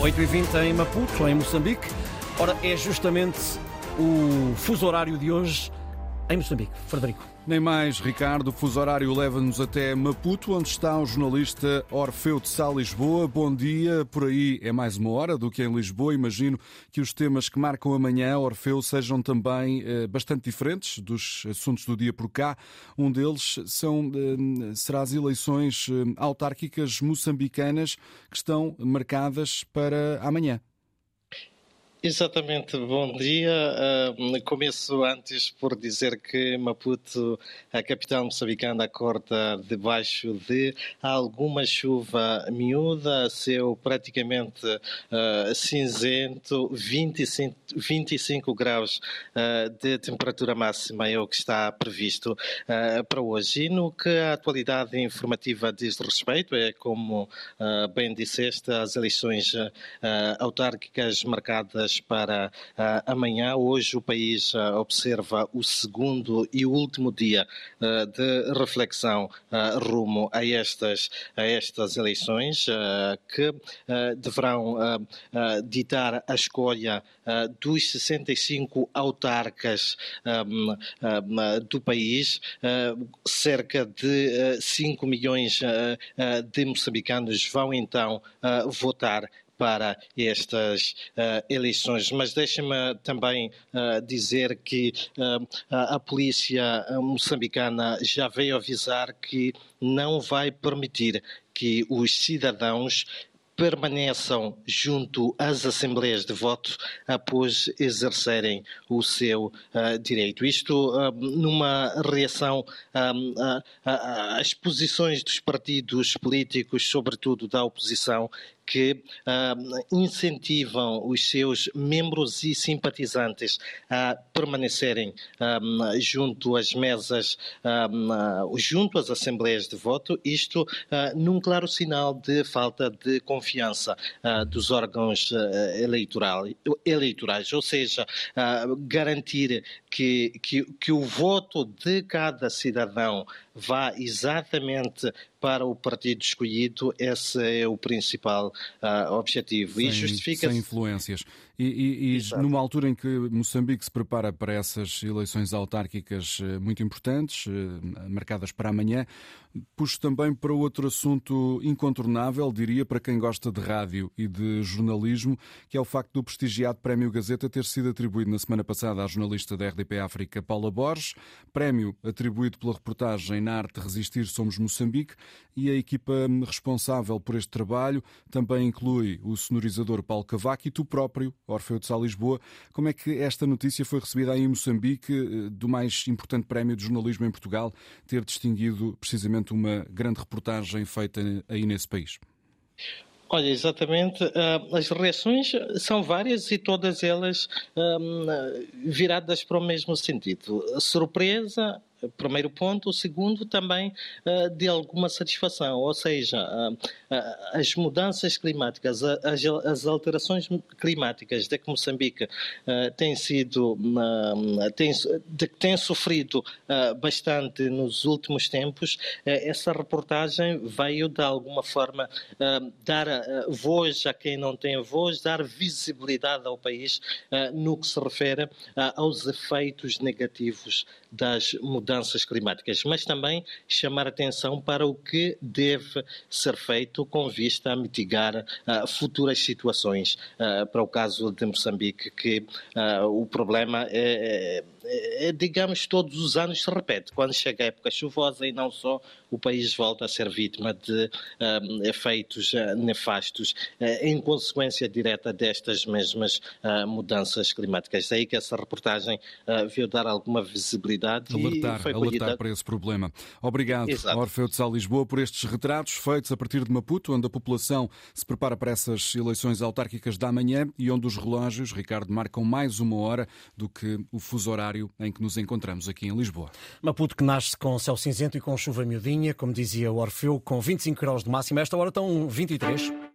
8h20 em Maputo, em Moçambique. Ora, é justamente o fuso horário de hoje em Moçambique. Frederico. Nem mais, Ricardo. O fuso horário leva-nos até Maputo, onde está o jornalista Orfeu de Sá Lisboa. Bom dia. Por aí é mais uma hora do que em Lisboa. Imagino que os temas que marcam amanhã, Orfeu, sejam também eh, bastante diferentes dos assuntos do dia por cá. Um deles são, eh, será as eleições eh, autárquicas moçambicanas que estão marcadas para amanhã. Exatamente, bom dia. Uh, começo antes por dizer que Maputo, a capital moçambicana, acorda debaixo de alguma chuva miúda, céu praticamente uh, cinzento, 25, 25 graus uh, de temperatura máxima é o que está previsto para hoje. E no que a atualidade informativa diz respeito, é como bem disseste, as eleições autárquicas marcadas para uh, amanhã. Hoje o país uh, observa o segundo e último dia uh, de reflexão rumo a estas, a estas eleições que deverão ditar a escolha dos 65 autarcas um, um, do país. cerca de 5 milhões de moçambicanos vão então votar para estas uh, eleições. Mas deixa-me também uh, dizer que uh, a polícia moçambicana já veio avisar que não vai permitir que os cidadãos permaneçam junto às assembleias de voto após exercerem o seu uh, direito. Isto uh, numa reação uh, às posições dos partidos políticos, sobretudo da oposição, que incentivam os seus membros e simpatizantes a permanecerem junto às mesas, junto às assembleias de voto, isto num claro sinal de falta de confiança dos órgãos eleitoral, eleitorais, ou seja, garantir que, que, que o voto de cada cidadão vá exatamente para o partido escolhido, esse é o principal uh, objetivo. Sem, e justifica Sem influências. E, e, e numa altura em que Moçambique se prepara para essas eleições autárquicas eh, muito importantes, eh, marcadas para amanhã, puxo também para outro assunto incontornável, diria, para quem gosta de rádio e de jornalismo, que é o facto do prestigiado Prémio Gazeta ter sido atribuído na semana passada à jornalista da RDP África, Paula Borges. Prémio atribuído pela reportagem Na Arte Resistir Somos Moçambique e a equipa responsável por este trabalho também inclui o sonorizador Paulo Cavaco e tu próprio, Orfeu de Sá Lisboa. Como é que esta notícia foi recebida aí em Moçambique, eh, do mais importante prémio de jornalismo em Portugal, ter distinguido precisamente uma grande reportagem feita aí nesse país? Olha, exatamente. Uh, as reações são várias e todas elas um, viradas para o mesmo sentido. Surpresa, primeiro ponto. O segundo, também uh, de alguma satisfação, ou seja, uh, uh, as mudanças climáticas, as, as, alterações climáticas de que Moçambique tem sido, tem, de que tem sofrido bastante nos últimos tempos, essa reportagem veio de alguma forma dar voz a quem não tem voz, dar visibilidade ao país no que se refere aos efeitos negativos das mudanças mudanças climáticas, mas também chamar atenção para o que deve ser feito com vista a mitigar uh, futuras situações. Uh, para o caso de Moçambique, que uh, o problema é, é é, é, digamos, todos os anos se repete. Quando chega a época chuvosa e não só, o país volta a ser vítima de um, efeitos uh, nefastos uh, em consequência direta destas mesmas uh, mudanças climáticas. Daí que essa reportagem veio dar alguma visibilidade alertar, e foi alertar para esse problema. Obrigado, Exato. Orfeu de Sal Lisboa, por estes retratos feitos a partir de Maputo, onde a população se prepara para essas eleições autárquicas da manhã e onde os relógios, Ricardo, marcam mais uma hora do que o fuso horário em que nos encontramos aqui em Lisboa. Maputo que nasce com céu cinzento e com chuva miudinha, como dizia o Orfeu, com 25 graus de máxima. Esta hora estão 23.